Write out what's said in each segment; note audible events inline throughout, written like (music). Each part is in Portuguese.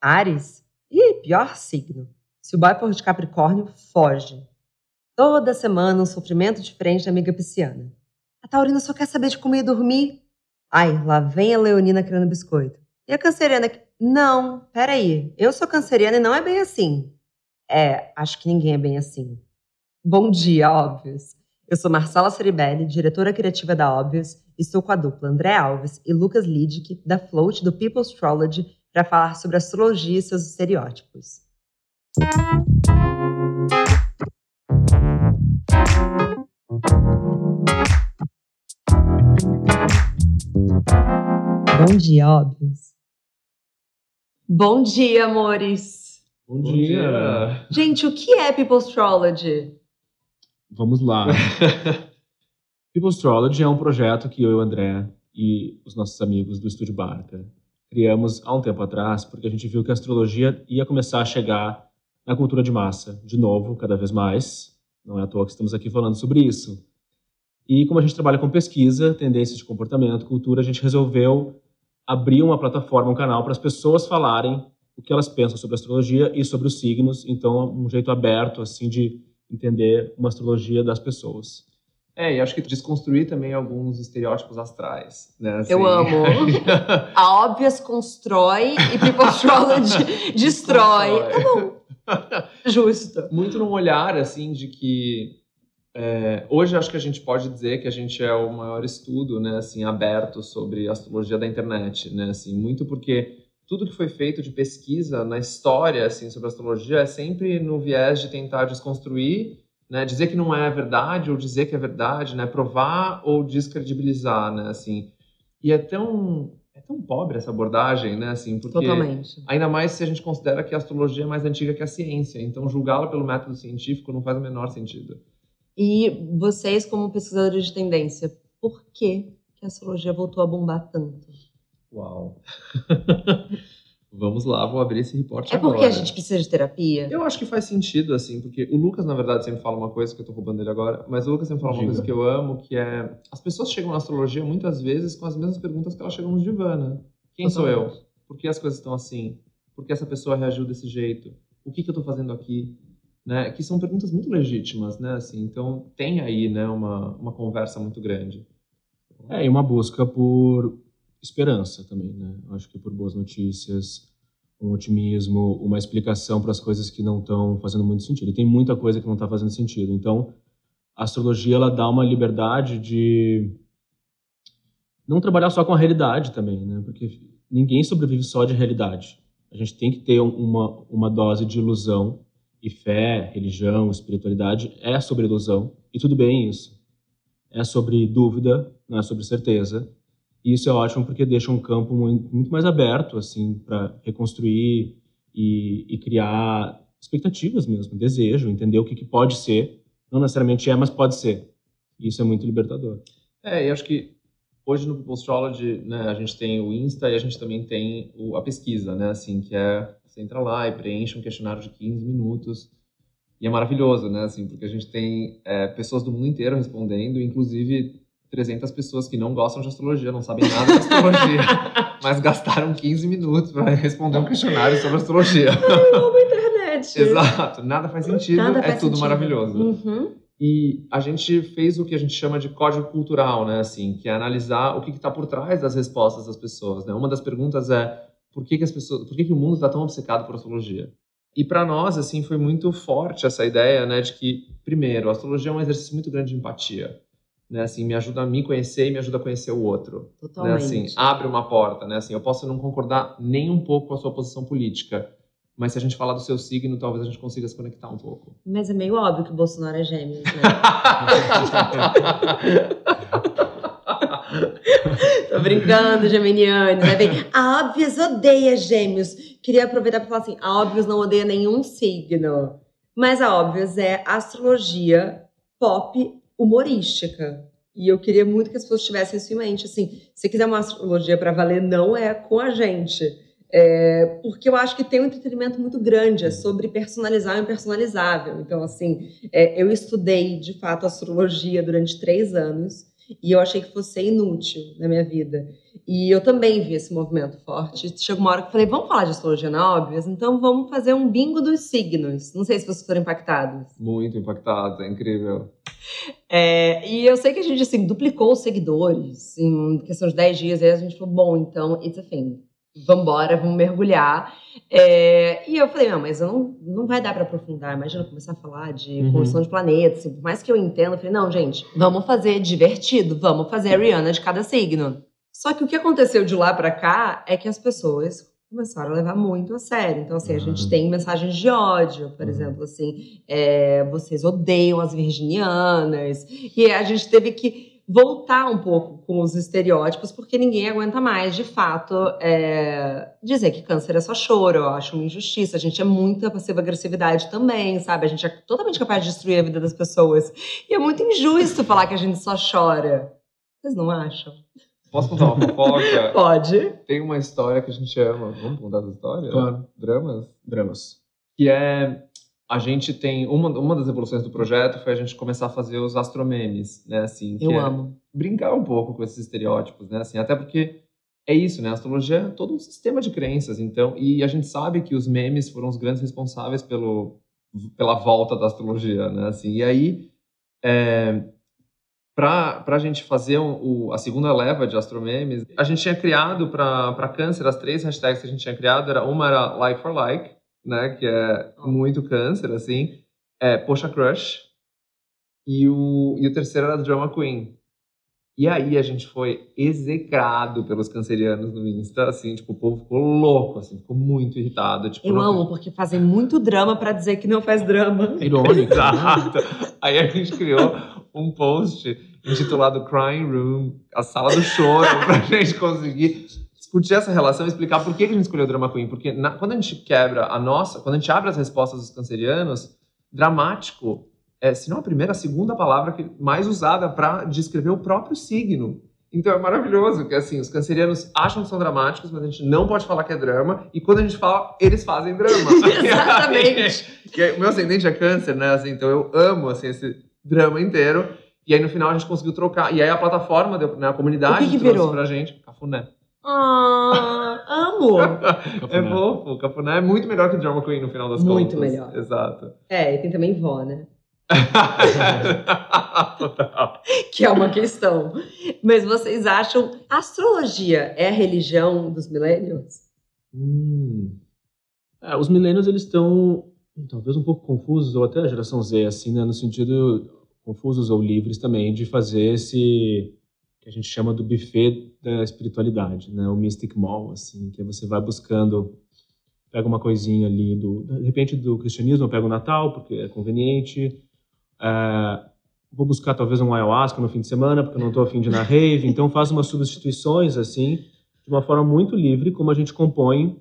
Ares? Ih, pior signo. Se o boy for de Capricórnio, foge. Toda semana um sofrimento diferente da amiga pisciana. A Taurina só quer saber de comer e dormir. Ai, lá vem a Leonina querendo biscoito. E a canceriana que... Não, peraí. Eu sou canceriana e não é bem assim. É, acho que ninguém é bem assim. Bom dia, óbvios. Eu sou Marcela Ceribelli, diretora criativa da Óbvios, e estou com a dupla André Alves e Lucas Lidick, da Float do People Astrology, para falar sobre astrologia e seus estereótipos. Bom dia, óbvios. Bom dia, amores. Bom, dia. Gente, o que é People Astrology? Vamos lá. (laughs) People Astrology é um projeto que eu e o André e os nossos amigos do Estúdio Barca criamos há um tempo atrás, porque a gente viu que a astrologia ia começar a chegar na cultura de massa, de novo, cada vez mais. Não é à toa que estamos aqui falando sobre isso. E como a gente trabalha com pesquisa, tendências de comportamento, cultura, a gente resolveu abrir uma plataforma, um canal para as pessoas falarem o que elas pensam sobre astrologia e sobre os signos. Então, um jeito aberto assim de entender uma astrologia das pessoas. É, e acho que desconstruir também alguns estereótipos astrais, né? Assim. Eu amo. (laughs) A Óbvias constrói e People Astrology (laughs) destrói. Tá bom. (laughs) Justo. Muito num olhar, assim, de que é, hoje acho que a gente pode dizer que a gente é o maior estudo, né, assim, aberto sobre astrologia da internet, né, assim, muito porque tudo que foi feito de pesquisa na história, assim, sobre astrologia é sempre no viés de tentar desconstruir né? Dizer que não é verdade ou dizer que é verdade, né? Provar ou descredibilizar, né? Assim, e é tão é tão pobre essa abordagem, né? Assim, porque Totalmente. ainda mais se a gente considera que a astrologia é mais antiga que a ciência, então julgá-la pelo método científico não faz o menor sentido. E vocês, como pesquisadores de tendência, por que, que a astrologia voltou a bombar tanto? Uau! (laughs) Vamos lá, vou abrir esse reporte É porque agora. a gente precisa de terapia? Eu acho que faz sentido, assim, porque o Lucas, na verdade, sempre fala uma coisa que eu tô roubando ele agora, mas o Lucas sempre fala uma coisa que eu amo, que é... As pessoas chegam na astrologia muitas vezes com as mesmas perguntas que elas chegam no Divana. Quem sou eu? Por que as coisas estão assim? Por que essa pessoa reagiu desse jeito? O que, que eu tô fazendo aqui? Né? Que são perguntas muito legítimas, né? Assim, então tem aí, né, uma, uma conversa muito grande. É, e uma busca por esperança também, né? Acho que por boas notícias, um otimismo, uma explicação para as coisas que não estão fazendo muito sentido. Tem muita coisa que não está fazendo sentido. Então, a astrologia ela dá uma liberdade de não trabalhar só com a realidade também, né? Porque ninguém sobrevive só de realidade. A gente tem que ter uma, uma dose de ilusão e fé, religião, espiritualidade é sobre ilusão e tudo bem isso. É sobre dúvida, não é sobre certeza. E isso é ótimo porque deixa um campo muito mais aberto, assim, para reconstruir e, e, criar expectativas mesmo, desejo, entender o que, que, pode ser. Não necessariamente é, mas pode ser. E isso é muito libertador. É, e acho que hoje no Astrology, né, a gente tem o Insta e a gente também tem o, a pesquisa, né, assim, que é, você entra lá e preenche um questionário de 15 minutos. E é maravilhoso, né, assim, porque a gente tem é, pessoas do mundo inteiro respondendo, inclusive 300 pessoas que não gostam de astrologia, não sabem nada de astrologia, (laughs) mas gastaram 15 minutos para responder um questionário sobre astrologia. (laughs) Eu amo a internet. Exato, nada faz sentido, nada é faz tudo sentido. maravilhoso. Uhum. E a gente fez o que a gente chama de código cultural, né, assim, que é analisar o que está por trás das respostas das pessoas, né? Uma das perguntas é por que, que as pessoas, por que, que o mundo está tão obcecado por astrologia? E para nós, assim, foi muito forte essa ideia, né, de que primeiro, a astrologia é um exercício muito grande de empatia né? Assim, me ajuda a me conhecer e me ajuda a conhecer o outro. Totalmente. Né? Assim, abre uma porta, né? Assim, eu posso não concordar nem um pouco com a sua posição política, mas se a gente falar do seu signo, talvez a gente consiga se conectar um pouco. Mas é meio óbvio que o Bolsonaro é gêmeos, né? (laughs) Tô brincando, geminianos. Né? Bem, a Óbvios odeia gêmeos. Queria aproveitar para falar assim, a Óbvios não odeia nenhum signo. Mas a Óbvios é astrologia pop humorística. E eu queria muito que as pessoas tivessem isso em mente. Assim, se quiser uma astrologia para valer, não é com a gente. É, porque eu acho que tem um entretenimento muito grande, é sobre personalizar o impersonalizável. Então, assim, é, eu estudei, de fato, astrologia durante três anos e eu achei que fosse inútil na minha vida. E eu também vi esse movimento forte. Chegou uma hora que eu falei, vamos falar de astrologia na óbvias? Então vamos fazer um bingo dos signos. Não sei se vocês foram impactados. Muito impactados, é incrível. É, e eu sei que a gente, assim, duplicou os seguidores em questão de 10 dias. E aí a gente falou, bom, então, it's a thing. Vambora, vamos mergulhar. É, e eu falei, não, mas eu não, não vai dar para aprofundar. Imagina começar a falar de Uhum. construção de planetas. Assim, por mais que eu entenda, eu falei, não, gente, vamos fazer divertido. Vamos fazer a Rihanna de cada signo. Só que o que aconteceu de lá pra cá é que as pessoas começaram a levar muito a sério. Então, assim, a gente Uhum. tem mensagens de ódio, por Uhum. exemplo, assim, é, vocês odeiam as virginianas. E a gente teve que voltar um pouco com os estereótipos, porque ninguém aguenta mais, de fato, é, dizer que câncer é só choro. Eu acho uma injustiça. A gente é muita passiva-agressividade também, sabe? A gente é totalmente capaz de destruir a vida das pessoas. E é muito injusto falar que a gente só chora. Vocês não acham? Posso contar uma fofoca? (laughs) Pode. Tem uma história que a gente ama. Vamos contar essa história? Claro. Dramas? Dramas. Que é. A gente tem. Uma, uma das evoluções do projeto foi a gente começar a fazer os astromemes, né? Assim, Eu é amo. brincar um pouco com esses estereótipos, né? Assim, até porque é isso, né? A astrologia é todo um sistema de crenças, então. E a gente sabe que os memes foram os grandes responsáveis pelo, pela volta da astrologia, né? Assim, e aí. É, para a gente fazer um- o, a segunda leva de astromemes, a gente tinha criado para câncer, as três hashtags que a gente tinha criado, era uma era like for like, né, que é muito câncer, assim, é Poxa Crush, e o, e o terceiro era Drama Queen. E aí a gente foi execrado pelos cancerianos no Insta, assim, tipo, o povo ficou louco, assim, ficou muito irritado. Tipo, Eu não amo, porque fazem muito drama pra dizer que não faz drama. Irônico. (laughs) Exato. Aí a gente criou um post intitulado Crying Room, a sala do choro, (laughs) pra gente conseguir discutir essa relação e explicar por que a gente escolheu o Drama Queen. Porque na- quando a gente quebra a nossa, quando a gente abre as respostas dos cancerianos, dramático é, se não a primeira, a segunda palavra que, mais usada para descrever o próprio signo. Então é maravilhoso que assim, os cancerianos acham que são dramáticos, mas a gente não pode falar que é drama, e quando a gente fala, eles fazem drama. (laughs) Exatamente. (laughs) O meu ascendente é câncer, né? Assim, então eu amo assim, esse drama inteiro. E aí no final a gente conseguiu trocar. E aí a plataforma, deu, né, a comunidade O que que trouxe virou? pra gente cafuné. Ah, amo. (laughs) É fofo, o cafuné é muito melhor que o Drama Queen no final das Muito contas. melhor. Exato. É, e tem também vó, né? (laughs) Total. Que é uma questão. Mas vocês acham astrologia é a religião dos millennials? Hum. É, os milênios eles estão talvez um pouco confusos ou até a geração Z assim, né, no sentido confusos ou livres também de fazer esse que a gente chama do buffet da espiritualidade, né, o mystic mall assim, que você vai buscando pega uma coisinha ali do de repente do cristianismo, eu pego o Natal porque é conveniente, é, vou buscar talvez um ayahuasca no fim de semana porque eu não estou afim de ir na rave, então faz umas substituições assim de uma forma muito livre como a gente compõe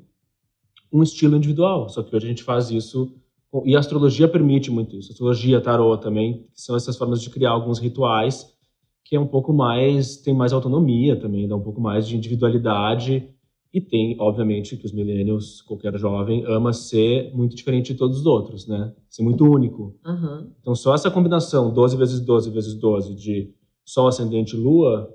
um estilo individual. Só que hoje a gente faz isso e a astrologia permite muito isso. Astrologia, tarô também, são essas formas de criar alguns rituais que é um pouco mais tem mais autonomia também, dá um pouco mais de individualidade e tem, obviamente, que os millennials, qualquer jovem ama ser muito diferente de todos os outros, né? Ser muito único. Aham. Então, só essa combinação 12 vezes 12 vezes 12 de Sol, Ascendente e Lua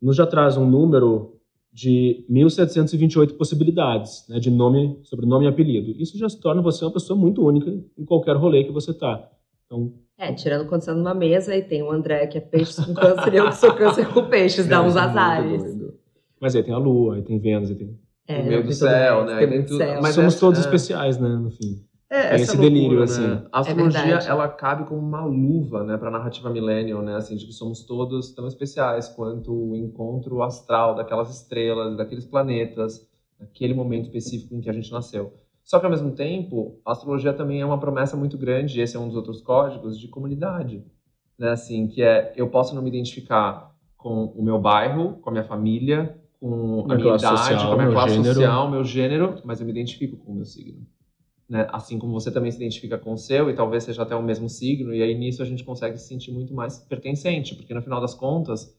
nos já traz um número de 1.728 possibilidades né, de nome, sobrenome e apelido. Isso já se torna você uma pessoa muito única em qualquer rolê que você tá. Então, É, tirando quando você numa mesa e tem o André que é peixes com (laughs) câncer e eu que sou câncer com peixes, dá uns É, muito azares. mas aí tem a Lua, aí tem Vênus, aí tem... É, meio do céu, né? tem Tem céu. mas Somos essa- todos é. especiais, né, no fim. É, Tem essa esse loucura, delírio, né? assim. A astrologia, verdade. ela cabe como uma luva, né, pra narrativa millennial, né, assim, de que somos todos tão especiais quanto o encontro astral daquelas estrelas, daqueles planetas, naquele momento específico em que a gente nasceu. Só que, ao mesmo tempo, a astrologia também é uma promessa muito grande, e esse é um dos outros códigos, de comunidade, né, assim, que é, eu posso não me identificar com o meu bairro, com a minha família, com a Minha minha classe idade, social, com a minha meu classe gênero. social, meu gênero, mas eu me identifico com o meu signo né? Assim como você também se identifica com o seu e talvez seja até o mesmo signo, e aí nisso a gente consegue se sentir muito mais pertencente, porque no final das contas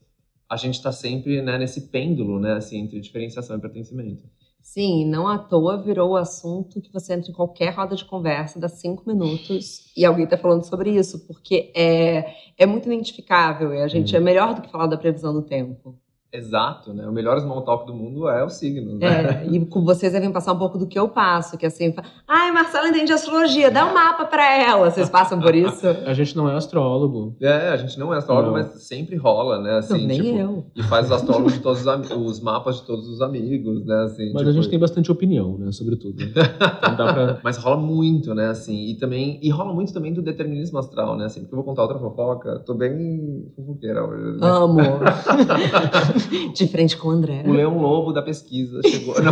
a gente está sempre né, nesse pêndulo, né, assim, entre diferenciação e pertencimento. Sim, não à toa virou o assunto que você entra em qualquer roda de conversa, dá cinco minutos e alguém tá falando sobre isso, porque é, é muito identificável e a gente Hum. é melhor do que falar da previsão do tempo. Exato, né? O melhor small talk do mundo é o signo, né? É, e com vocês devem passar um pouco do que eu passo, que assim, ai, Marcela entende astrologia, dá um mapa pra ela. Vocês passam por isso? (laughs) A gente não é astrólogo. É, a gente não é astrólogo, Não. mas sempre rola, né? Assim, não, nem tipo, eu. E faz os astrólogos de todos os, os mapas de todos os amigos, né? Assim, Mas tipo, a gente tem bastante opinião, né, sobre tudo. (laughs) Então dá pra... Mas rola muito, né, assim, e também, e rola muito também do determinismo astral, né, assim, porque eu vou contar outra fofoca, tô bem fofoqueira hoje, né? Amo. (laughs) (laughs) De frente com o André. O leão lobo da pesquisa chegou. (laughs)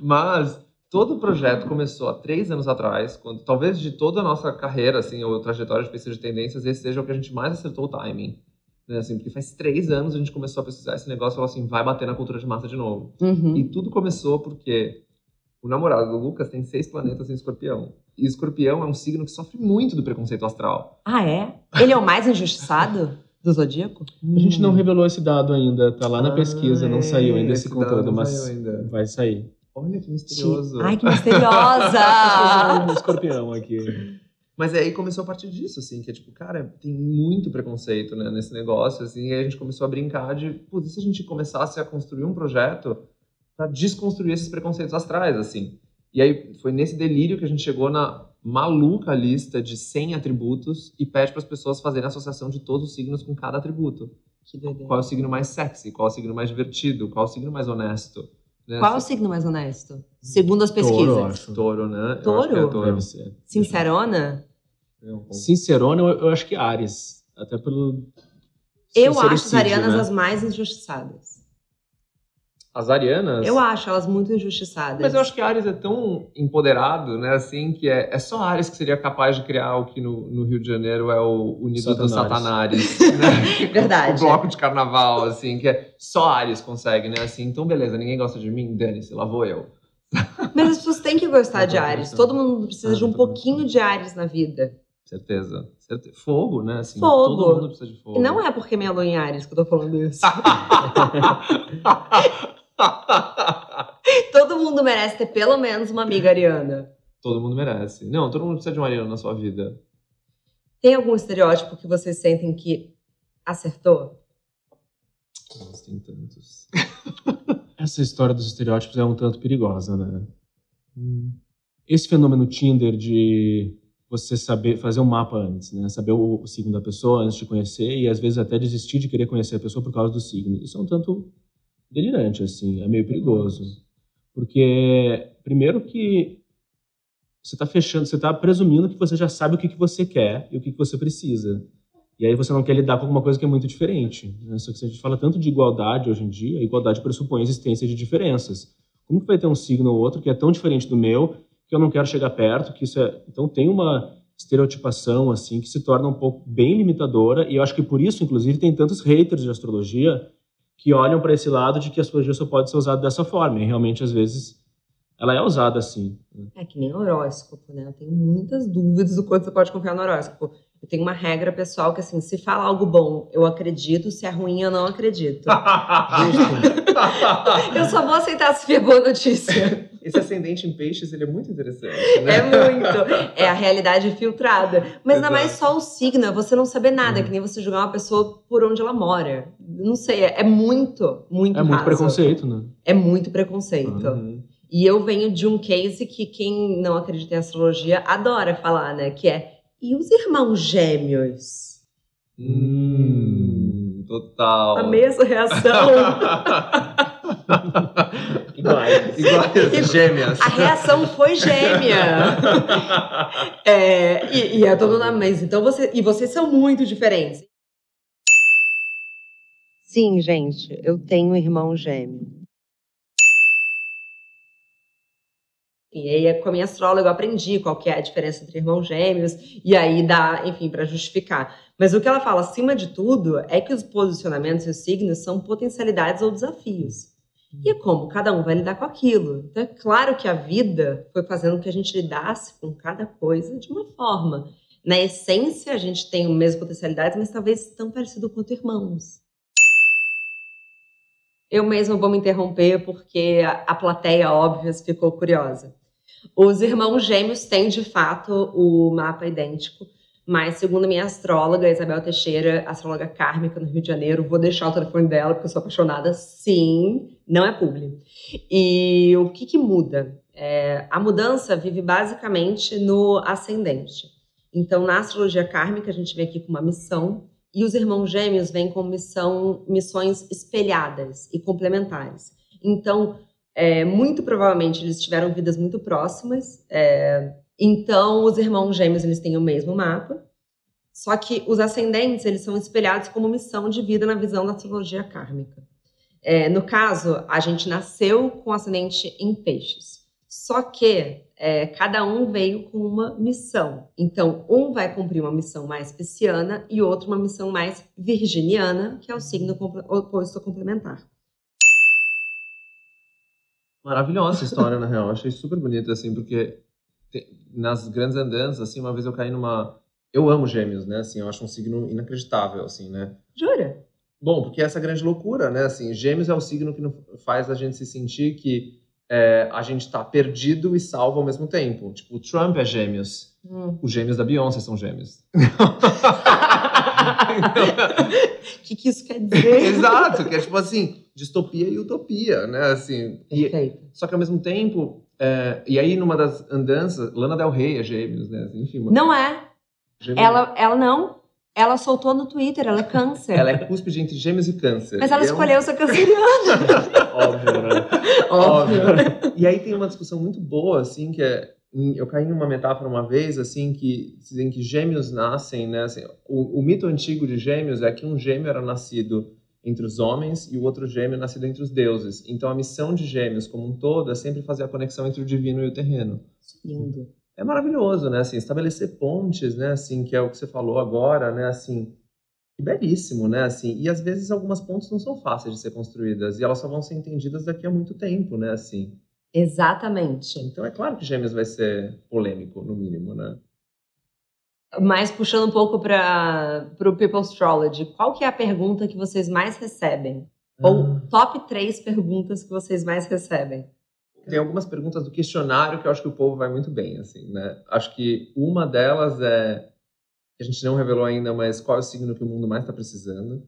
Mas todo o projeto começou há três anos atrás, quando talvez de toda a nossa carreira, assim, ou trajetória de pesquisa de tendências, esse seja o que a gente mais acertou o timing. Né, assim, porque faz três anos a gente começou a pesquisar esse negócio e falou assim, vai bater na cultura de massa de novo. Uhum. E tudo começou porque o namorado do Lucas tem seis planetas em escorpião. E escorpião é um signo que sofre muito do preconceito astral. Ah, é? Ele é o mais injustiçado do Zodíaco? A gente não revelou esse dado ainda, tá lá na Ah, pesquisa, não saiu ainda esse, esse conteúdo, mas ainda. vai sair. Olha que misterioso. Ai, que (laughs) Um misteriosa! escorpião aqui. Mas aí começou a partir disso, assim, que é tipo, cara, tem muito preconceito né, nesse negócio, assim, e aí a gente começou a brincar de, putz, e se a gente começasse a construir um projeto para desconstruir esses preconceitos astrais, assim. E aí foi nesse delírio que a gente chegou na maluca lista de 100 atributos e pede para as pessoas fazerem a associação de todos os signos com cada atributo. que doideira. Qual é o signo mais sexy? Qual é o signo mais divertido? Qual é o signo mais honesto? Né? Qual é o signo mais honesto? Segundo as pesquisas. Touro, eu acho. Touro, né? Eu acho Touro? que é touro. Deve ser. Sincerona? Sincerona, eu, eu acho que Ares. Até pelo. Eu acho as arianas né? as mais injustiçadas. As arianas? Eu acho elas muito injustiçadas. Mas eu acho que Ares é tão empoderado, né, assim, que é, é só Ares que seria capaz de criar o que no, no Rio de Janeiro é o Unido dos Satanares. (laughs) Né? Verdade. O bloco de carnaval, assim, que é só Ares consegue, né, assim, então beleza, ninguém gosta de mim, dane-se, lá vou eu. (laughs) Mas as pessoas têm que gostar de Ares. Todo mundo precisa Ah, de um pouquinho de Ares na vida. Certeza. Certe- Fogo, né, assim, Fogo. todo mundo precisa de fogo. E não é porque minha lua em Ares que eu tô falando isso. (laughs) (laughs) Todo mundo merece ter pelo menos uma amiga ariana. todo mundo merece. Não, todo mundo precisa de um ariano na sua vida. Tem algum estereótipo que vocês sentem que acertou? Nossa, tem tantos. (laughs) Essa história dos estereótipos é um tanto perigosa, né? Esse fenômeno Tinder de você saber fazer um mapa antes, né? Saber o, o signo da pessoa antes de conhecer e às vezes até desistir de querer conhecer a pessoa por causa do signo. Isso é um tanto delirante, assim, é meio perigoso. Porque, primeiro que você está fechando, você está presumindo que você já sabe o que, que você quer e o que, que você precisa. E aí você não quer lidar com alguma coisa que é muito diferente. Né? Só que se a gente fala tanto de igualdade hoje em dia, a igualdade pressupõe a existência de diferenças. Como que vai ter um signo ou outro que é tão diferente do meu que eu não quero chegar perto? Que isso é... Então tem uma estereotipação assim que se torna um pouco bem limitadora e eu acho que por isso, inclusive, tem tantos haters de astrologia que olham para esse lado de que a astrologia só pode ser usada dessa forma. E realmente, às vezes, ela é usada assim. né? É que nem horóscopo, né? Eu tenho muitas dúvidas do quanto você pode confiar no horóscopo. Eu tenho uma regra pessoal que, assim, se fala algo bom, eu acredito, se é ruim, eu não acredito. (laughs) (laughs) eu só vou aceitar se for boa notícia. (laughs) Esse ascendente em peixes, ele é muito interessante, né? É muito. É a realidade filtrada. Mas ainda mais só o signo, você não saber nada, Uhum. que nem você julgar uma pessoa por onde ela mora. Não sei, é, é muito, muito É muito raso. preconceito, né? É muito preconceito. Uhum. E eu venho de um case que quem não acredita em astrologia adora falar, né? Que é, e os irmãos gêmeos? Hum, total. Amei essa reação. (laughs) (laughs) Iguais. Iguais, gêmeas. A reação foi gêmea. (laughs) É, e, e é todo na mesa. Então você, e vocês são muito diferentes. Sim, gente, eu tenho um irmão gêmeo. E aí, com a minha astróloga, eu aprendi qual que é a diferença entre irmãos gêmeos, e aí dá, enfim, para justificar. Mas o que ela fala, acima de tudo, é que os posicionamentos e os signos são potencialidades ou desafios. E é como cada um vai lidar com aquilo. Então, é claro que a vida foi fazendo que a gente lidasse com cada coisa de uma forma. Na essência, a gente tem as mesmas potencialidades, mas talvez tão parecido quanto irmãos. Eu mesma vou me interromper porque a, a plateia, óbvia, ficou curiosa. Os irmãos gêmeos têm, de fato, o mapa idêntico, Mas, segundo a minha astróloga, Isabel Teixeira, astróloga kármica no Rio de Janeiro, vou deixar o telefone dela, porque eu sou apaixonada. Sim, não é público. E o que, que muda? É, a mudança vive basicamente no ascendente. Então, na astrologia kármica, a gente vem aqui com uma missão, e os irmãos gêmeos vêm com missão, missões espelhadas e complementares. Então, é, muito provavelmente eles tiveram vidas muito próximas. É, então, os irmãos gêmeos eles têm o mesmo mapa. Só que os ascendentes eles são espelhados como missão de vida na visão da astrologia kármica. É, no caso, a gente nasceu com ascendente em peixes. Só que é, cada um veio com uma missão. Então, um vai cumprir uma missão mais pisciana e outro uma missão mais virginiana, que é o signo oposto complementar. Maravilhosa essa história, na real. Achei super bonita, assim, porque nas grandes andanças, assim, uma vez eu caí numa... Eu amo gêmeos, né? Assim, eu acho um signo inacreditável, assim, né? Jura? Bom, porque essa grande loucura, né? Assim, gêmeos é o signo que faz a gente se sentir que é, a gente tá perdido e salvo ao mesmo tempo. Tipo, o Trump é gêmeos. Hum. Os gêmeos da Beyoncé são gêmeos. O (laughs) que, que isso quer dizer? (laughs) Exato, que é tipo assim, distopia e utopia, né? Assim, Perfeito. E, só que ao mesmo tempo, é, e aí numa das andanças, Lana Del Rey é gêmeos, né? Assim, enfim, não é. Gêmeos. Ela, ela não. Ela soltou no Twitter, ela é câncer. ela é cúspide entre gêmeos e câncer. Mas ela e escolheu é um... ser canceriana. (laughs) Óbvio, né? Óbvio. Óbvio. E aí tem uma discussão muito boa, assim, que é eu caí em uma metáfora uma vez, assim, que dizem que gêmeos nascem, né? Assim, o, o, mito antigo de gêmeos é que um gêmeo era nascido entre os homens e o outro gêmeo nascido entre os deuses. Então a missão de gêmeos como um todo é sempre fazer a conexão entre o divino e o terreno. Lindo. É maravilhoso, né? Assim, estabelecer pontes, né? Assim, que é o que você falou agora, né? Assim, que belíssimo, né? Assim, e às vezes algumas pontes não são fáceis de ser construídas e elas só vão ser entendidas daqui a muito tempo, né? Assim. Exatamente. Então é claro que Gêmeos vai ser polêmico, no mínimo, né? Mas puxando um pouco para o People Astrology, qual que é a pergunta que vocês mais recebem? Ah. Ou top três perguntas que vocês mais recebem? Tem algumas perguntas do questionário que eu acho que o povo vai muito bem, assim, né? Acho que uma delas é que a gente não revelou ainda, mas qual é o signo que o mundo mais está precisando?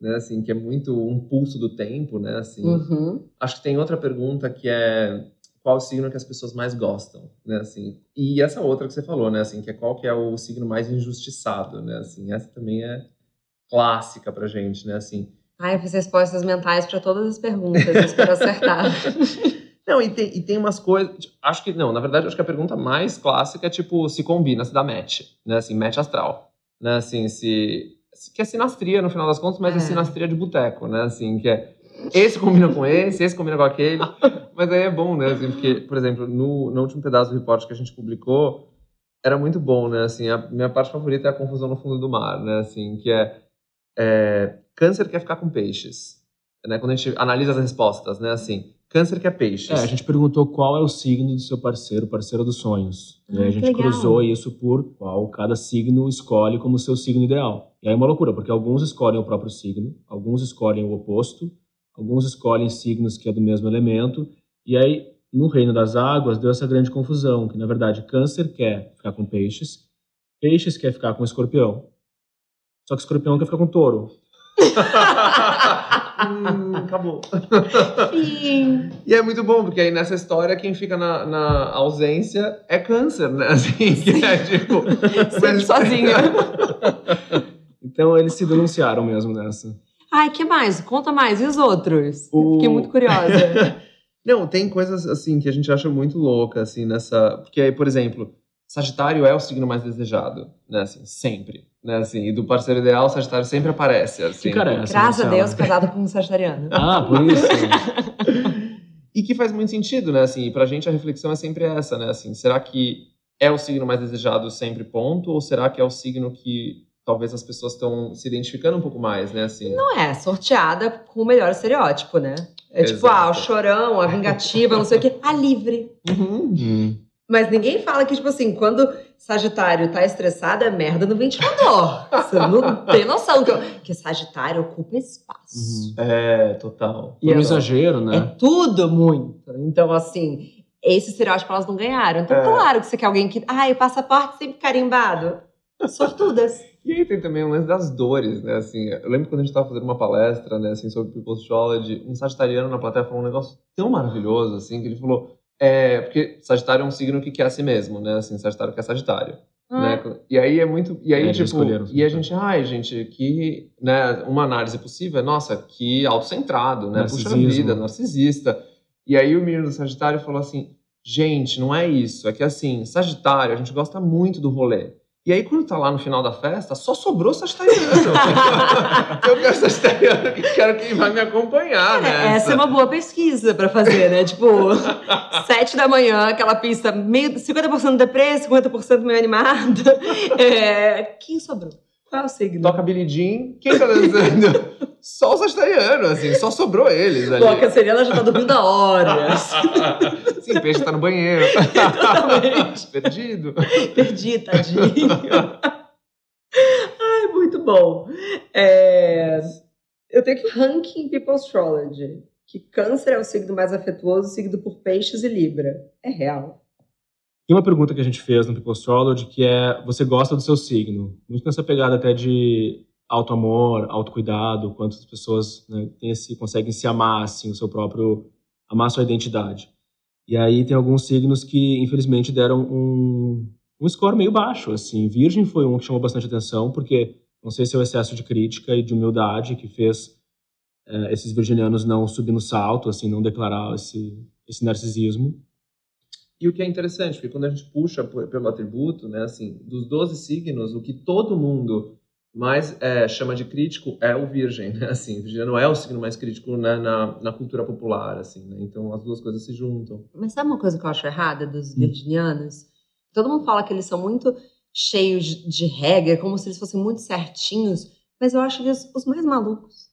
né? Assim, que é muito um pulso do tempo, né? Assim, uhum. acho que tem outra pergunta que é qual o signo que as pessoas mais gostam, né? Assim, e essa outra que você falou, né? Assim, que é qual que é o signo mais injustiçado, né? Assim, essa também é clássica pra gente, né? Assim. Ai, eu fiz respostas mentais para todas as perguntas, espero acertar. (laughs) Não, e tem, e tem umas coisas. Acho que. Não, na verdade, acho que a pergunta mais clássica é tipo, se combina, se dá match, né? Assim, match astral. Né? Assim, se que é sinastria no final das contas, mas é, é sinastria de boteco, né? Assim, que é esse combina com esse, esse combina com aquele. mas aí é bom, né? Assim, porque, por exemplo, no, no último pedaço do repórter que a gente publicou, era muito bom, né? Assim, a minha parte favorita é a confusão no fundo do mar, né? Assim, que é, é câncer quer ficar com peixes. Né? Quando a gente analisa as respostas, né? Assim, Câncer que é peixes. É, a gente perguntou qual é o signo do seu parceiro, parceiro dos sonhos. Ah, e aí a gente cruzou isso por qual cada signo escolhe como seu signo ideal. E aí é uma loucura, porque alguns escolhem o próprio signo, alguns escolhem o oposto, alguns escolhem signos que é do mesmo elemento. E aí, no reino das águas, deu essa grande confusão, que na verdade câncer quer ficar com peixes, peixes quer ficar com escorpião. Só que escorpião quer ficar com touro. hum, acabou. Sim. E é muito bom, porque aí nessa história quem fica na, na ausência é câncer, né? Assim, que é tipo. (laughs) Sempre sozinho. (laughs) então eles se denunciaram mesmo nessa. Ai, que mais? Conta mais. E os outros? O... Fiquei muito curiosa. (laughs) Não, tem coisas assim que a gente acha muito louca, assim, nessa. Porque, por exemplo, Sagitário é o signo mais desejado, né? Assim, sempre. Né, assim, e do parceiro ideal, o Sagitário sempre aparece. Assim. Que cara é essa, Graças a Deus, casado com um sagitariano. Ah, por isso. (laughs) e que faz muito sentido, né? Assim, pra gente a reflexão é sempre essa, né? Assim, será que é o signo mais desejado sempre, ponto? Ou será que é o signo que talvez as pessoas estão se identificando um pouco mais, né? Assim. Não é, sorteada com o melhor estereótipo, né? É Exato. tipo, ah, o chorão, a vingativa, não sei o quê. A livre. Uhum. Mas ninguém fala que, tipo assim, quando Sagitário tá estressado, é merda no ventilador. Você não tem noção que, que Sagitário ocupa espaço. Uhum. É, total. E é um exagero, né? É tudo muito. Então, assim, esse estereótipo elas não ganharam. Então, é. claro que você quer alguém que. Ai, o passaporte sempre carimbado. Sortudas. E aí tem também o lance das dores, né? Assim, eu lembro quando a gente estava fazendo uma palestra, né, assim, sobre People's Astrology, um sagitariano na plateia falou um negócio tão maravilhoso, assim, que ele falou, é, porque Sagitário é um signo que quer a si mesmo, né? Assim, Sagitário quer Sagitário. Ah. Né? E aí é muito. E aí, É, tipo. E a gente, ai, gente, que. Né, uma análise possível é, nossa, que autocentrado, né? Puxa vida, narcisista. E aí o menino do Sagitário falou assim: gente, não é isso. É que assim, Sagitário, a gente gosta muito do rolê. E aí, quando tá lá no final da festa, só sobrou Sagitariano. (laughs) eu quero Sagitariano e quero quem vai me acompanhar, né? Essa é uma boa pesquisa pra fazer, né? Tipo, (laughs) sete da manhã, aquela pista meio 50% deprê, 50% meio animada. É, quem sobrou? Qual é o signo? Toca Billie Jean, quem tá dançando? (laughs) só o Sagitariano, assim, só sobrou eles ali. Bom, a canceriana já tá dormindo há horas. (laughs) Sim, peixe tá no banheiro. Totalmente. (laughs) Perdido. Perdi, tadinho. Ai, muito bom. É, Eu tenho aqui ranking People Astrology. Que câncer é o signo mais afetuoso, seguido por peixes e libra. É real. Tem uma pergunta que a gente fez no People Astrology que é: você gosta do seu signo? Muito nessa pegada até de auto-amor, autocuidado, quantas pessoas né, esse, conseguem se amar, assim, o seu próprio. amar sua identidade. E aí tem alguns signos que, infelizmente, deram um, um score meio baixo, assim. Virgem foi um que chamou bastante atenção, porque não sei se é o excesso de crítica e de humildade que fez eh, esses virginianos não subir no salto, assim, não declarar esse, esse narcisismo. E o que é interessante, porque quando a gente puxa pelo atributo, né, assim, dos 12 signos, o que todo mundo mais é, chama de crítico é o virgem, né, (laughs) assim, o virginiano é o signo mais crítico né, na, na cultura popular, assim, né, então as duas coisas se juntam. Mas sabe uma coisa que eu acho errada dos virginianos? Todo mundo fala que eles são muito cheios de regra, como se eles fossem muito certinhos, mas eu acho eles os mais malucos.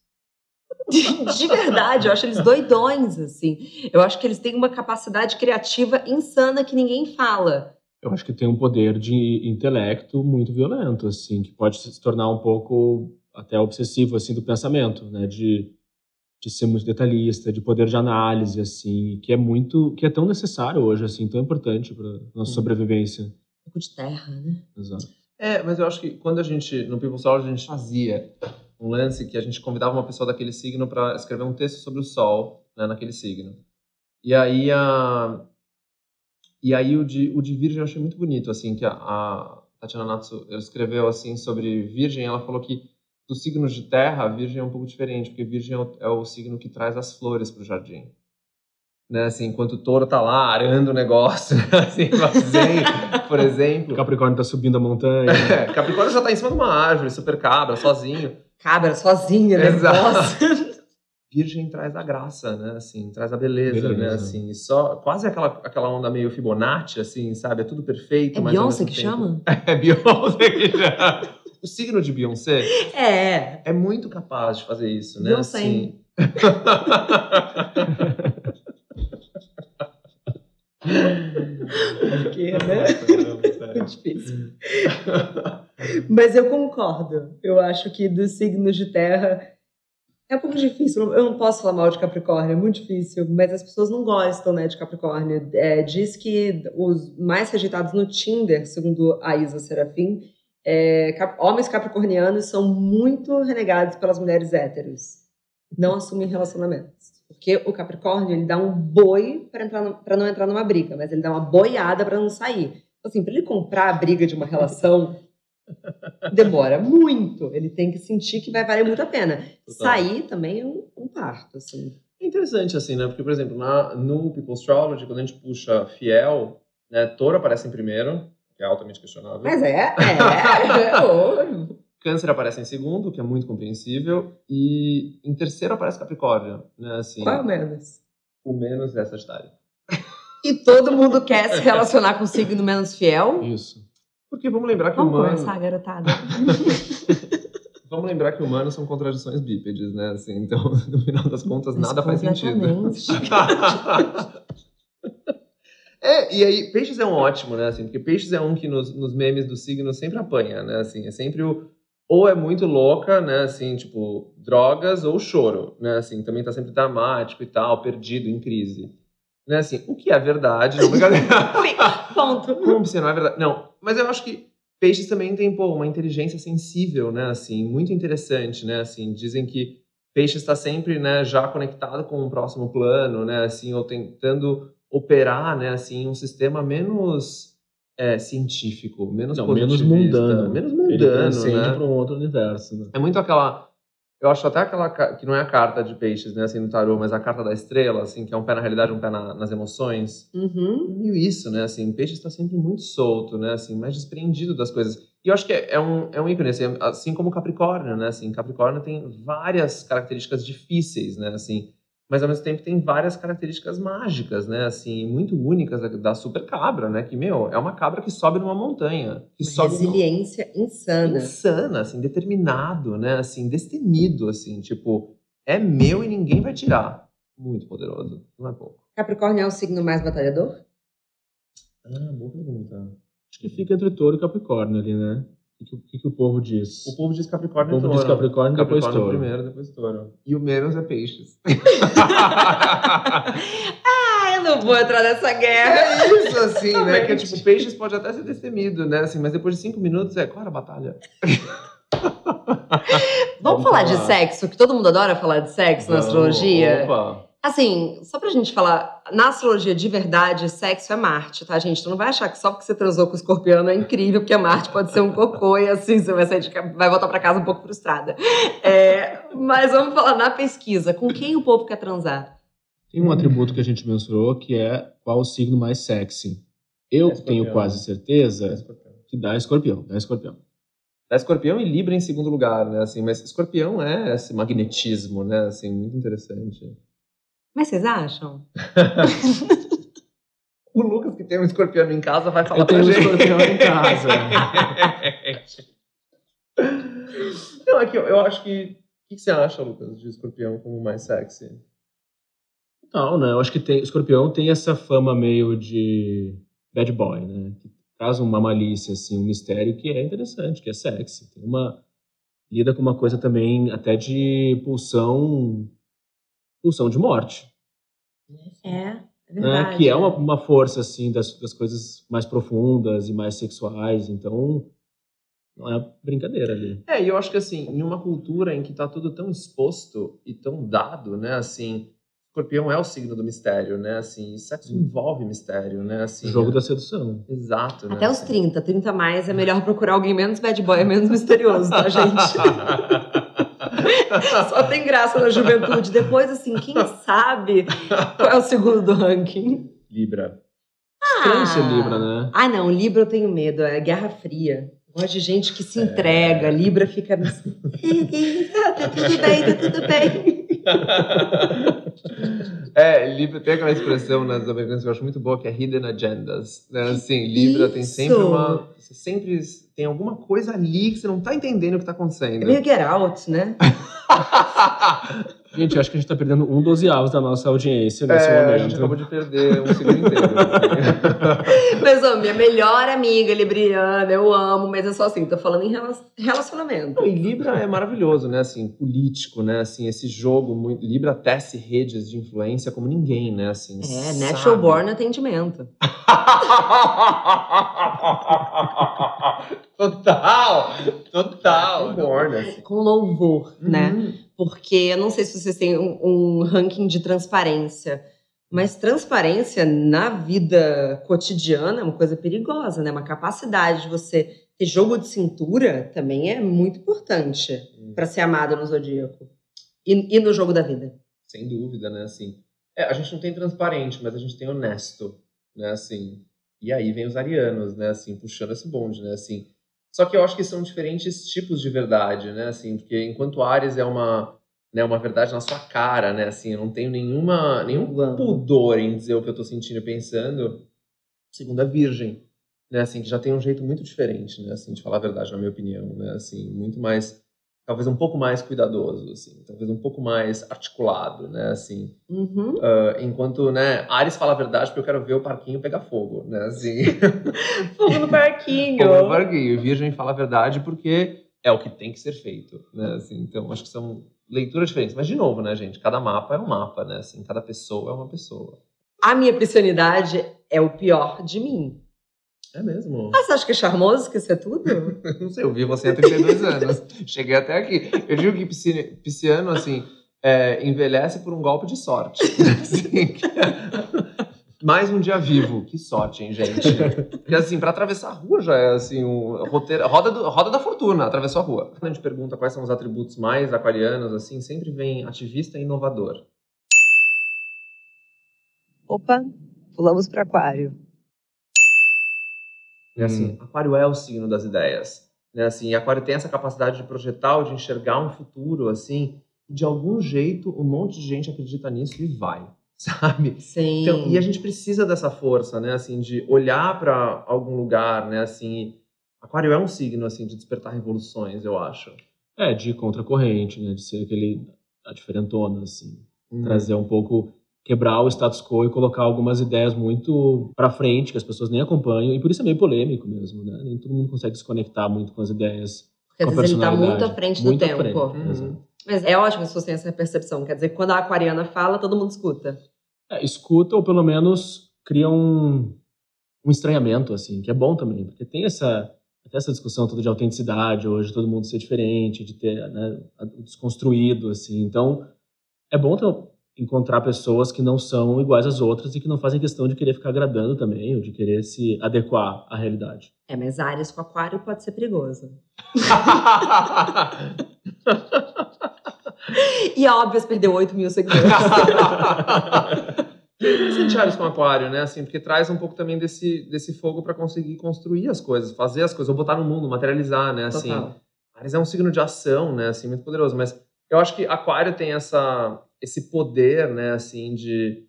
(laughs) De verdade, eu acho eles doidões, assim. Eu acho que eles têm uma capacidade criativa insana que ninguém fala. Eu acho que tem um poder de intelecto muito violento, assim, que pode se tornar um pouco até obsessivo, assim, do pensamento, né? De, de ser muito detalhista, de poder de análise, assim, que é muito, que é tão necessário hoje, assim, tão importante para nossa Hum. sobrevivência. Um pouco de terra, né? Exato. É, mas eu acho que quando a gente, no People Astrology, a gente fazia um lance que a gente convidava uma pessoa daquele signo para escrever um texto sobre o Sol, né, naquele signo. E aí a e aí o de, o de Virgem eu achei muito bonito, assim, que a, a Tatiana Natsu ela escreveu assim sobre Virgem, ela falou que dos signos de terra, a Virgem é um pouco diferente, porque Virgem é o, é o signo que traz as flores para o jardim. Né, assim, enquanto o touro tá lá arando o negócio, (laughs) assim, zen, por exemplo. O Capricórnio tá subindo a montanha. É, (laughs) Capricórnio já tá em cima de uma árvore, super cabra, sozinho. Cabra sozinha, né? Exato. (laughs) Virgem traz a graça, né? Assim, traz a beleza, Beleza. né? Assim, e só quase aquela, aquela onda meio Fibonacci, assim, sabe? É tudo perfeito. É mas Beyoncé que tempo- chama? (laughs) É Beyoncé que chama. O signo de Beyoncé É. é muito capaz de fazer isso, né? Beyoncé. Assim... (laughs) Porque, né? (laughs) Muito difícil. Mas eu concordo. Eu acho que dos signos de terra é um pouco difícil. Eu não posso falar mal de Capricórnio, é muito difícil. Mas as pessoas não gostam, né, de Capricórnio. É, diz que os mais rejeitados no Tinder, segundo a Isa Serafim, é, cap- homens capricornianos são muito renegados pelas mulheres héteros. Não assumem relacionamentos. Porque o Capricórnio, ele dá um boi para não entrar numa briga, mas ele dá uma boiada para não sair. Então, Assim, para ele comprar a briga de uma relação, demora muito. Ele tem que sentir que vai valer muito a pena. Total. Sair também é um, um parto, assim. É interessante, assim, né? Porque, por exemplo, na, no People Astrology, quando a gente puxa fiel, né? Touro aparece em primeiro, que é altamente questionável. Mas é, é. (laughs) Ô, Câncer aparece em segundo, que é muito compreensível. E em terceiro aparece Capricórnio, né? Assim, Qual é o menos? o menos é Sagitário. E todo mundo quer se relacionar com o signo menos fiel? Isso. Porque vamos lembrar que Vamos humano... começar, garotada. (laughs) Vamos lembrar que humanos são contradições bípedes, né? Assim, então, (laughs) no final das contas, nada faz sentido. (laughs) É, e aí, peixes é um ótimo, né? Assim, porque peixes é um que nos, nos memes do signo sempre apanha, né? Assim, é sempre o. Ou é muito louca, né? Assim, tipo, drogas ou choro, né? Assim, também tá sempre dramático e tal, perdido, em crise. Né? Assim, o que é verdade, não brincadeira. Ponto. Como se não é verdade? Não, mas eu acho que Peixes também tem, pô, uma inteligência sensível, né, assim, muito interessante, né, assim, dizem que peixe está sempre, né, já conectado com o próximo plano, né, assim, ou tentando operar, né, assim, um sistema menos é, científico, menos Não, menos mundano. Menos mundano, Ele né? para um outro universo. Né? É muito aquela eu acho até aquela que não é a carta de peixes, né, assim, no tarô, mas a carta da estrela, assim, que é um pé na realidade, um pé na, nas emoções. Uhum. É meio isso, né, assim, peixe está sempre muito solto, né, assim, mais desprendido das coisas. E eu acho que é, é um, é um ícone, assim, assim como Capricórnio, né, assim, Capricórnio tem várias características difíceis, né, assim, mas ao mesmo tempo tem várias características mágicas, né? Assim, muito únicas da super cabra, né? Que, meu, é uma cabra que sobe numa montanha. Que uma sobe resiliência numa... insana. Insana, assim, determinado, né? Assim, destemido, assim, tipo, é meu e ninguém vai tirar. Muito poderoso, não é pouco. Capricórnio é o signo mais batalhador? Ah, boa pergunta. Acho que fica entre touro e Capricórnio ali, né? O que, que, que, o povo diz? O povo diz Capricórnio O povo diz Capricórnio, Capricórnio depois touro. primeiro, depois touro. E o menos é peixes. (laughs) ah, eu não vou entrar nessa guerra. É isso, assim, né? Que tipo, peixes pode até ser destemido, né? Assim, mas depois de cinco minutos é, qual era a batalha? Vamos, Vamos falar, falar, de sexo, que todo mundo adora falar de sexo Vamos, na astrologia. Opa! Assim, só pra gente falar, na astrologia de verdade, sexo é Marte, tá, gente? Tu não vai achar que só porque você transou com o escorpião é incrível, porque a Marte pode ser um cocô e assim você vai, sair de, vai voltar pra casa um pouco frustrada. É, mas vamos falar na pesquisa, com quem o povo quer transar? Tem um atributo que a gente mensurou que é qual o signo mais sexy. Eu é tenho quase certeza é que dá escorpião, dá escorpião. Dá escorpião e Libra em segundo lugar, né? Assim, mas escorpião é esse magnetismo, né? Assim, muito interessante. Mas vocês acham? (laughs) o Lucas, que tem um escorpião em casa, vai falar Eu tenho pra um gente. escorpião em casa. (laughs) Não, é que eu, eu acho que. O que você acha, Lucas, de escorpião como mais sexy? Não, né? Eu acho que tem, o escorpião tem essa fama meio de bad boy, né? Que traz uma malícia, assim, um mistério que é interessante, que é sexy. Tem uma. Lida com uma coisa também até de pulsão pulsão de morte. É, é né? verdade. Que é uma, uma força, assim, das, das coisas mais profundas e mais sexuais. Então, não é brincadeira ali. É, e eu acho que, assim, em uma cultura em que tá tudo tão exposto e tão dado, né, assim... Escorpião é o signo do mistério, né? Assim, sexo envolve mistério, né? Assim, Jogo é... da sedução. Exato. Até né? os 30, 30 mais é melhor procurar alguém menos bad boy, menos misterioso, tá, gente? (laughs) (laughs) Só tem graça na juventude. Depois, assim, quem sabe qual é o segundo do ranking? Libra. Estranho ser Libra, né? Ah, não, Libra eu tenho medo, é Guerra Fria. Gosto de gente que se entrega, Libra fica (laughs) tá tudo bem, tá tudo bem. (laughs) É, Libra tem aquela expressão nas americanas que eu acho muito boa, que é hidden agendas. Né? Assim, Libra tem sempre Isso. uma. Você sempre tem alguma coisa ali que você não tá entendendo o que tá acontecendo. É meio get out, né? (laughs) Gente, acho que a gente tá perdendo um dozeavos da nossa audiência nesse É, a momento. gente acabou de perder um segundo inteiro. (laughs) (laughs) Mas, ó, minha melhor amiga libriana, eu amo, mas é só assim, tô falando em rela- relacionamento. Não, e Libra é maravilhoso, né? Assim, político, né? Assim, esse jogo, muito... Libra tece redes de influência como ninguém, né? Assim, É, sabe? natural born atendimento. (laughs) total, total. Born, assim. Com louvor, né? Uhum. Porque eu não sei se vocês têm um, um ranking de transparência, mas transparência na vida cotidiana é uma coisa perigosa, né? Uma capacidade de você ter jogo de cintura também é muito importante Uhum. para ser amado no zodíaco e, e no jogo da vida. Sem dúvida, né? Assim, é, a gente não tem transparente, mas a gente tem honesto, né? Assim, e aí vem os arianos, né? Assim, puxando esse bonde, né? Assim, só que eu acho que são diferentes tipos de verdade, né? Assim, porque enquanto Ares é uma, né, uma verdade na sua cara, né? Assim, eu não tenho nenhuma, nenhum pudor em dizer o que eu tô sentindo e pensando. Segundo a Virgem, né? Assim, que já tem um jeito muito diferente, né? Assim, de falar a verdade, na minha opinião, né? Assim, muito mais talvez um pouco mais cuidadoso, assim, talvez um pouco mais articulado, né, assim. Uhum. Uh, enquanto, né, Ares fala a verdade porque eu quero ver o parquinho pegar fogo, né, assim. (laughs) Fogo no parquinho. Fogo no parquinho. Virgem fala a verdade porque é o que tem que ser feito, né, assim. Então, acho que são leituras diferentes. Mas, de novo, né, gente, cada mapa é um mapa, né, assim, cada pessoa é uma pessoa. A minha piscianidade é o pior de mim. É mesmo? Ah, você acha que é charmoso que isso é tudo? (laughs) Não sei, eu vi você há 32 (laughs) anos. Cheguei até aqui. Eu digo que pisci- pisciano, assim, é, envelhece por um golpe de sorte. (laughs) Assim, que- Mais um dia vivo. Que sorte, hein, gente? (laughs) Porque, assim, pra atravessar a rua já é, assim, um roteiro... Roda, do- roda da fortuna, atravessou a rua. Quando a gente pergunta quais são os atributos mais aquarianos, assim, sempre vem ativista e inovador. Opa, pulamos para aquário. E assim, aquário é o signo das ideias. Né? Assim, e aquário tem essa capacidade de projetar ou de enxergar um futuro, assim, de algum jeito um monte de gente acredita nisso e vai, (laughs) sabe? Sim. Então, e a gente precisa dessa força, né, assim, de olhar para algum lugar, né, assim, aquário é um signo, assim, de despertar revoluções, eu acho. É, de contracorrente, né? De ser aquele. a diferentona, assim. Hum. Trazer um pouco. quebrar o status quo e colocar algumas ideias muito pra frente, que as pessoas nem acompanham. E por isso é meio polêmico mesmo, né? Nem todo mundo consegue se conectar muito com as ideias. Porque às vezes ele tá muito à frente Muito do à tempo. frente. Uhum. Mas é ótimo se você tem essa percepção. Quer dizer, quando a aquariana fala, todo mundo escuta. É, escuta ou pelo menos cria um, um estranhamento, assim, que é bom também, porque tem essa, até essa discussão toda de autenticidade hoje, todo mundo ser diferente, de ter né, desconstruído, assim. Então, é bom ter, encontrar pessoas que não são iguais às outras e que não fazem questão de querer ficar agradando também, ou de querer se adequar à realidade. É, mas Ares com aquário pode ser perigoso. (laughs) (laughs) E a Óbvias perdeu 8 mil seguidores. Interessante Ares com aquário, né? Assim, porque traz um pouco também desse, desse fogo para conseguir construir as coisas, fazer as coisas, ou botar no mundo, materializar, né? Assim, Total. Ares é um signo de ação, né? Assim, muito poderoso. Mas eu acho que Aquário tem essa, esse poder, né? Assim, de,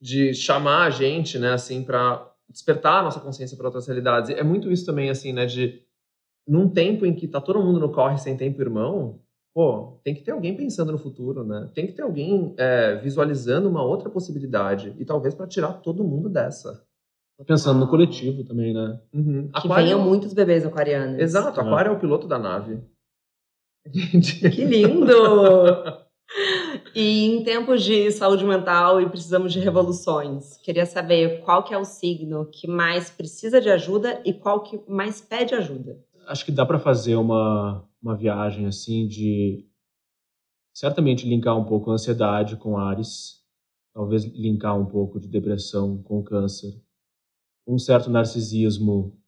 de chamar a gente, né? Assim, para despertar a nossa consciência para outras realidades. É muito isso também, assim, né? De num tempo em que tá todo mundo no corre sem tempo, irmão. Pô, tem que ter alguém pensando no futuro, né? Tem que ter alguém é, visualizando uma outra possibilidade e talvez para tirar todo mundo dessa. Pensando no coletivo também, né? Uhum. Que venham muitos bebês aquarianos. Exato, É. Aquário é o piloto da nave. (laughs) Que lindo! E em tempos de saúde mental e precisamos de revoluções, queria saber qual que é o signo que mais precisa de ajuda e qual que mais pede ajuda. Acho que dá para fazer uma, uma viagem assim de certamente linkar um pouco a ansiedade com Ares, talvez linkar um pouco de depressão com câncer, um certo narcisismo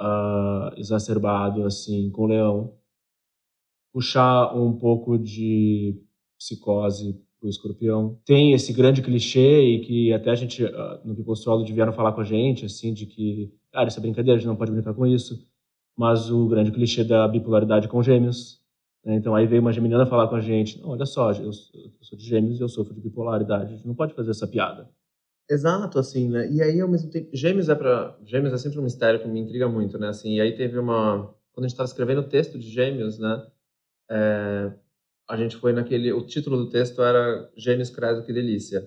ah, exacerbado assim com Leão, puxar um pouco de psicose pro Escorpião. Tem esse grande clichê e que até a gente ah, no People Astrology vieram falar com a gente assim de que cara, isso é brincadeira, a gente não pode brincar com isso mas o grande clichê da bipolaridade com gêmeos. né? Então aí veio uma geminiana falar com a gente, olha só, eu, eu sou de gêmeos e eu sofro de bipolaridade, a gente não pode fazer essa piada. Exato, assim, né? E aí, ao mesmo tempo, Gêmeos é para Gêmeos é sempre um mistério que me intriga muito, né? Assim, e aí teve uma. Quando a gente estava escrevendo o texto de Gêmeos, né? é, A gente foi naquele. O título do texto era Gêmeos, credo, que delícia.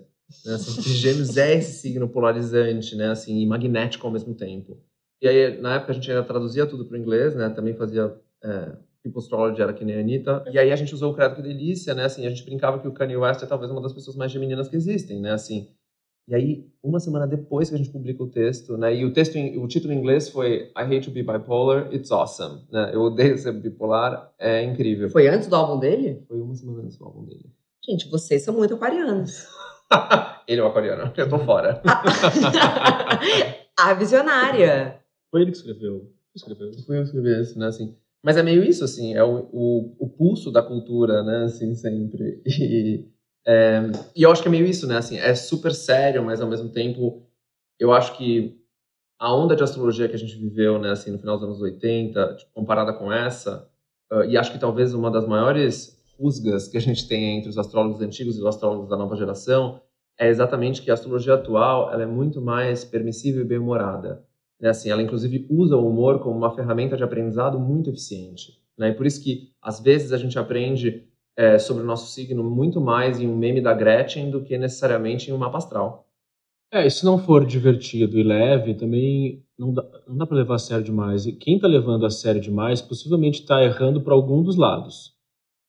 Né? Assim, Gêmeos é esse signo polarizante, né? Assim, e magnético ao mesmo tempo. E aí, na época, a gente ainda traduzia tudo para o inglês, né? Também fazia. É, People Astrology era que nem a Anitta. E aí a gente usou o credo, que delícia, né? Assim, a gente brincava que o Kanye West é talvez uma das pessoas mais geminianas que existem, né? Assim. E aí, uma semana depois que a gente publica o texto, né? E o texto, o título em inglês foi I hate to be bipolar, it's awesome. Né? Eu odeio ser bipolar, é incrível. Foi antes do álbum dele? Foi uma semana antes do álbum dele. Gente, vocês são muito aquarianos. (laughs) Ele é o aquariano, eu tô fora. (laughs) a visionária. Foi ele que escreveu. escreveu. Fui eu que escrevi isso, né? Assim. Mas é meio isso, assim, é o, o, o pulso da cultura, né? Assim, sempre. E, é, e eu acho que é meio isso, né? Assim, é super sério, mas ao mesmo tempo, eu acho que a onda de astrologia que a gente viveu, né? Assim, no final dos anos 80, tipo, comparada com essa, ah, e acho que talvez uma das maiores rusgas que a gente tem entre os astrólogos antigos e os astrólogos da nova geração é exatamente que a astrologia atual ela é muito mais permissível e bem-humorada. Né? Assim, ela inclusive usa o humor como uma ferramenta de aprendizado muito eficiente. Né? E por isso que às vezes a gente aprende é, sobre o nosso signo muito mais em um meme da Gretchen do que necessariamente em um mapa astral. É, e se não for divertido e leve, também não dá, não dá para levar a sério demais. E quem tá levando a sério demais possivelmente está errando para algum dos lados.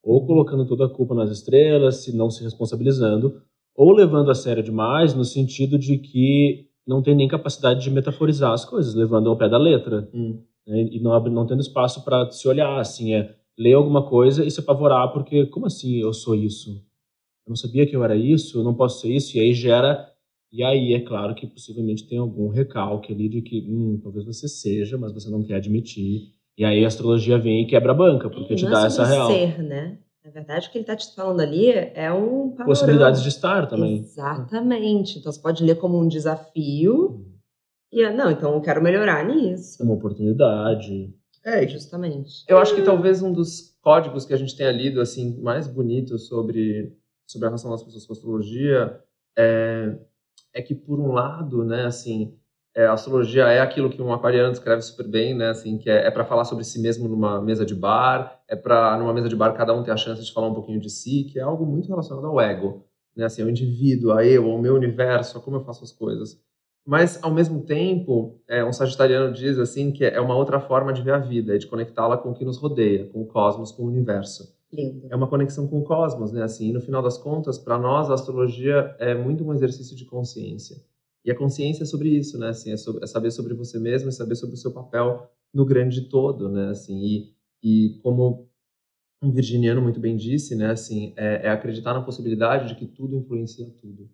Ou colocando toda a culpa nas estrelas, se não se responsabilizando, ou levando a sério demais no sentido de que não tem nem capacidade de metaforizar as coisas, levando ao pé da letra. Hum. né? E não, não tendo espaço para se olhar, assim, é ler alguma coisa e se apavorar, porque como assim eu sou isso? Eu não sabia que eu era isso, eu não posso ser isso, e aí gera. E aí é claro que possivelmente tem algum recalque ali de que, hum, talvez você seja, mas você não quer admitir. E aí a astrologia vem e quebra a banca, porque E te não dá é essa real. ser, né? Na verdade, o que ele está te falando ali é um panorama. Possibilidades de estar também. Exatamente. Então você pode ler como um desafio e ah, não, então eu quero melhorar nisso. Uma oportunidade. É, Justamente. Eu acho que talvez um dos códigos que a gente tenha lido assim mais bonitos sobre sobre a relação das pessoas com a astrologia é, é que por um lado, né, assim, é, a astrologia é aquilo que um aquariano escreve super bem, né, assim, que é, é para falar sobre si mesmo numa mesa de bar, é para numa mesa de bar cada um ter a chance de falar um pouquinho de si, que é algo muito relacionado ao ego, né, assim, ao indivíduo, a eu, ao meu universo, a como eu faço as coisas. Mas, ao mesmo tempo, é, um sagitariano diz assim que é uma outra forma de ver a vida, é de conectá-la com o que nos rodeia, com o cosmos, com o universo. Lindo. É uma conexão com o cosmos, né? Assim, e no final das contas, para nós, a astrologia é muito um exercício de consciência. E a consciência é sobre isso, né? Assim, é, sobre- é saber sobre você mesmo e saber sobre o seu papel no grande todo, né? Assim, e, e como um virginiano muito bem disse, né? Assim, é, é acreditar na possibilidade de que tudo influencia tudo.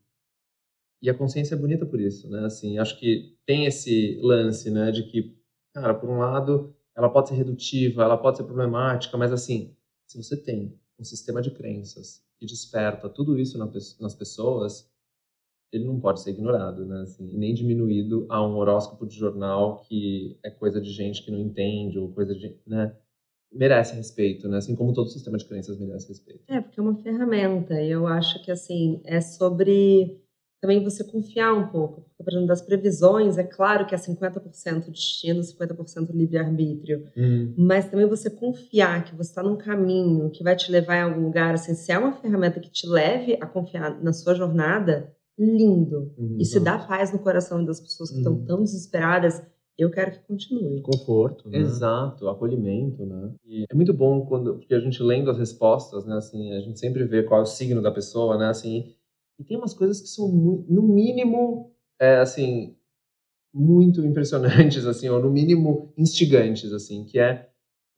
E a consciência é bonita por isso, né? Assim, acho que tem esse lance, né? De que, cara, por um lado, ela pode ser redutiva, ela pode ser problemática, mas assim, se você tem um sistema de crenças que desperta tudo isso nas pessoas, ele não pode ser ignorado, né? Assim, nem diminuído a um horóscopo de jornal que é coisa de gente que não entende ou coisa de, né? Merece respeito, né? Assim como todo sistema de crenças merece respeito. É, porque é uma ferramenta. E eu acho que, assim, é sobre também você confiar um pouco. Porque, por exemplo, das previsões, é claro que é 50% destino, 50% livre-arbítrio. Mas também você confiar que você está num caminho que vai te levar em algum lugar. Assim, se é uma ferramenta que te leve a confiar na sua jornada, lindo. Uhum. E se dá paz no coração das pessoas que estão Uhum. tão desesperadas, eu quero que continue. Conforto. Né? Exato, acolhimento, né? E é muito bom quando, porque a gente lendo as respostas, né, assim, a gente sempre vê qual é o signo da pessoa, né, assim, e tem umas coisas que são no mínimo, é, assim, muito impressionantes, (laughs) assim, ou no mínimo instigantes, assim, que é,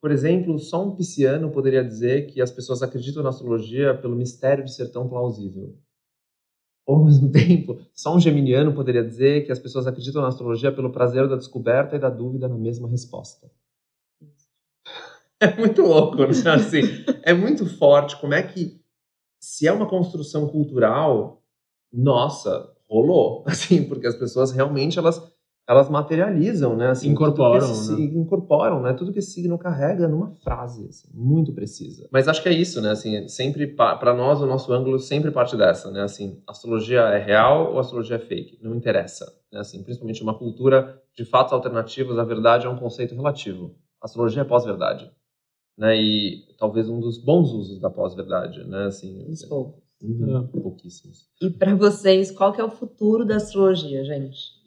por exemplo, só um pisciano poderia dizer que as pessoas acreditam na astrologia pelo mistério de ser tão plausível. Ou, ao mesmo (laughs) tempo, só um geminiano poderia dizer que as pessoas acreditam na astrologia pelo prazer da descoberta e da dúvida na mesma resposta. É muito louco, né? (laughs) Assim, é muito forte como é que, se é uma construção cultural, nossa, rolou, (laughs) assim, porque as pessoas realmente elas elas materializam, né? Assim, Incorporam, tudo que esse, né? Incorporam, né? Tudo que esse signo carrega numa frase, assim, muito precisa. Mas acho que é isso, né? Assim, sempre para nós o nosso ângulo sempre parte dessa, né? Assim, astrologia é real ou astrologia é fake? Não interessa, né? Assim, principalmente uma cultura de fatos alternativos, a verdade é um conceito relativo. Astrologia é pós-verdade, né? E talvez um dos bons usos da pós-verdade, né? Assim, Uns poucos. uhum, pouquíssimos. E para vocês, qual que é o futuro da astrologia, gente?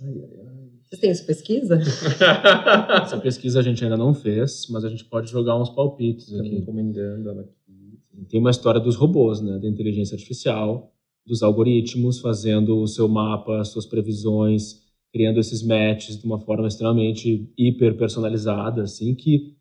Ai, ai, ai. Vocês têm isso pesquisa? (laughs) Essa pesquisa a gente ainda não fez, mas a gente pode jogar uns palpites Estamos aqui. encomendando ela aqui. Tem uma história dos robôs, né? Da inteligência artificial, dos algoritmos fazendo o seu mapa, as suas previsões, criando esses matches de uma forma extremamente hiper personalizada, assim, que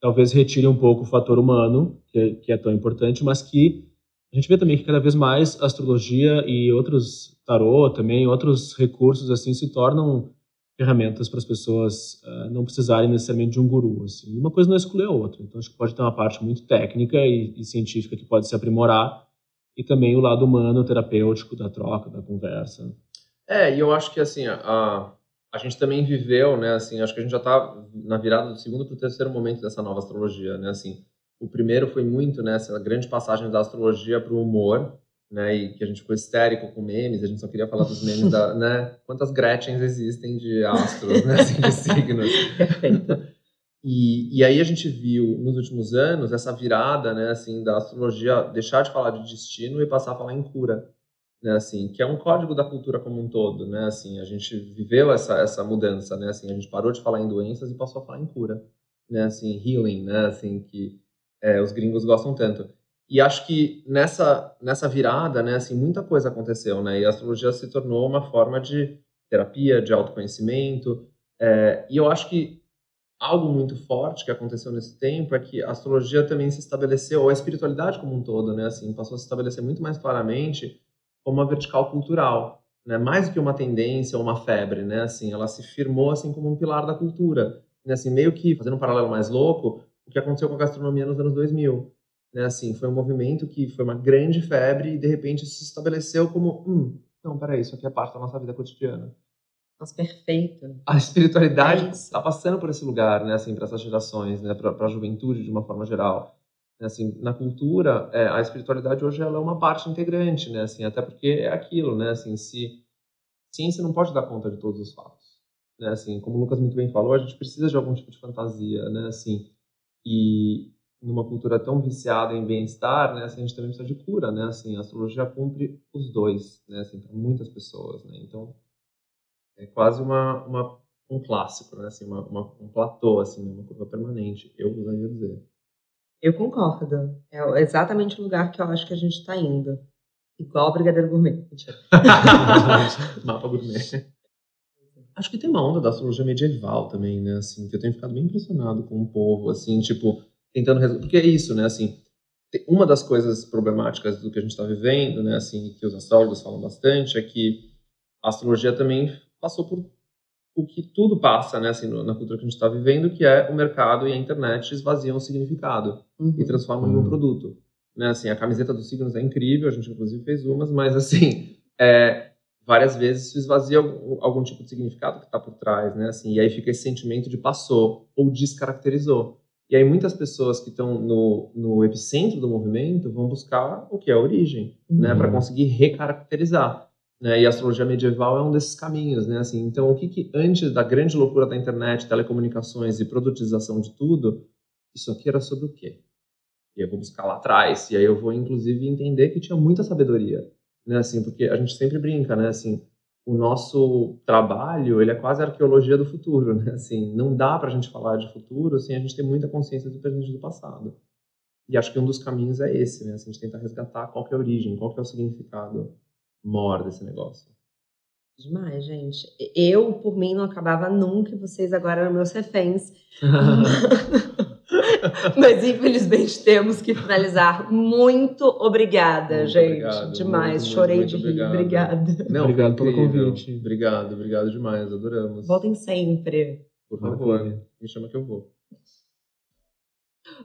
talvez retire um pouco o fator humano, que é, que é tão importante, mas que a gente vê também que cada vez mais a astrologia e outros tarô também, outros recursos assim se tornam ferramentas para as pessoas uh, não precisarem necessariamente de um guru. Assim. Uma coisa não exclui a outra. Então, acho que pode ter uma parte muito técnica e, e, científica que pode se aprimorar e também o lado humano, terapêutico da troca, da conversa. É, e eu acho que, assim, a, a gente também viveu, né, assim, acho que a gente já está na virada do segundo para o terceiro momento dessa nova astrologia, né, assim, o primeiro foi muito, né, essa grande passagem da astrologia para o humor, né, e que a gente ficou histérico com memes, a gente só queria falar dos memes da, (laughs) né, quantas Gretchens existem de astros, né, assim, de signos. Perfeito. E, e aí a gente viu nos últimos anos essa virada, né, assim, da astrologia deixar de falar de destino e passar a falar em cura, né, assim, que é um código da cultura como um todo, né, assim, a gente viveu essa essa mudança, né, assim, a gente parou de falar em doenças e passou a falar em cura, né, assim, healing, né, assim, que é, os gringos gostam tanto. E acho que nessa, nessa virada, né, assim, muita coisa aconteceu, né, e a astrologia se tornou uma forma de terapia, de autoconhecimento. É, e eu acho que algo muito forte que aconteceu nesse tempo é que a astrologia também se estabeleceu, ou a espiritualidade como um todo, né, assim, passou a se estabelecer muito mais claramente como uma vertical cultural, né, mais do que uma tendência ou uma febre, né, assim, ela se firmou assim como um pilar da cultura, né, assim, meio que fazendo um paralelo mais louco, o que aconteceu com a gastronomia nos anos 2000, né, assim, foi um movimento que foi uma grande febre e de repente se estabeleceu como, hum, não, peraí, isso aqui é parte da nossa vida cotidiana. Nossa, perfeito. A espiritualidade está é passando por esse lugar, né, assim, para essas gerações, né, para a juventude de uma forma geral. Assim, na cultura, é, a espiritualidade hoje ela é uma parte integrante, né, assim, até porque é aquilo, né, assim, se ciência não pode dar conta de todos os fatos, né, assim, como o Lucas muito bem falou, a gente precisa de algum tipo de fantasia, né, assim, e numa cultura tão viciada em bem-estar, né, assim, a gente também precisa de cura, né, assim, a astrologia cumpre os dois, né, assim, para muitas pessoas, né, então é quase uma, uma um clássico, né? Assim, uma, uma, um platô, assim, né? uma curva permanente, eu usaria dizer. Eu concordo. É exatamente o lugar que eu acho que a gente está indo. Igual o Brigadeiro Gourmet. (laughs) Mapa Gourmet. Acho que tem uma onda da astrologia medieval também, né? Assim, que eu tenho ficado bem impressionado com o povo, assim, tipo, tentando resolver. Porque é isso, né? Assim, uma das coisas problemáticas do que a gente está vivendo, né? Assim, que os astrólogos falam bastante, é que a astrologia também passou por o que tudo passa, né, assim, na cultura que a gente está vivendo, que é o mercado e a internet esvaziam o significado uhum. e transformam uhum. em um produto. Né, assim, a camiseta dos signos é incrível, a gente inclusive fez umas, mas assim, é, várias vezes isso esvazia algum, algum tipo de significado que está por trás, né, assim, e aí fica esse sentimento de passou ou descaracterizou. E aí muitas pessoas que estão no, no epicentro do movimento vão buscar o que é a origem, né, uhum. né, para conseguir recaracterizar. Né? E a astrologia medieval é um desses caminhos, né? Assim, então, o que, que antes da grande loucura da internet, telecomunicações e produtização de tudo, isso aqui era sobre o quê? E eu vou buscar lá atrás, e aí eu vou, inclusive, entender que tinha muita sabedoria, né? Assim, porque a gente sempre brinca, né? Assim, o nosso trabalho, ele é quase a arqueologia do futuro, (laughs) né? Assim, não dá para a gente falar de futuro sem a gente ter muita consciência do presente e do passado. E acho que um dos caminhos é esse, né? Assim, a gente tenta resgatar qual é a origem, qual é o significado maior desse negócio. Demais, gente. Eu, por mim, não acabava nunca e vocês agora eram meus reféns. (laughs) (laughs) (laughs) Mas infelizmente temos que finalizar. Muito obrigada, muito gente. Obrigado, demais. Muito, Chorei muito, de rir. Obrigada. Não, obrigado pelo convite. Obrigado, obrigado demais. Adoramos. Voltem sempre. Por favor, me chama que eu vou.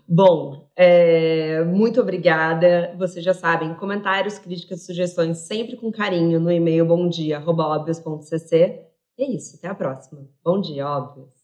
Bom, é, muito obrigada. Vocês já sabem, comentários, críticas, sugestões, sempre com carinho no e-mail bomdia.óbvios.cc. É isso, até a próxima. Bom dia, óbvios.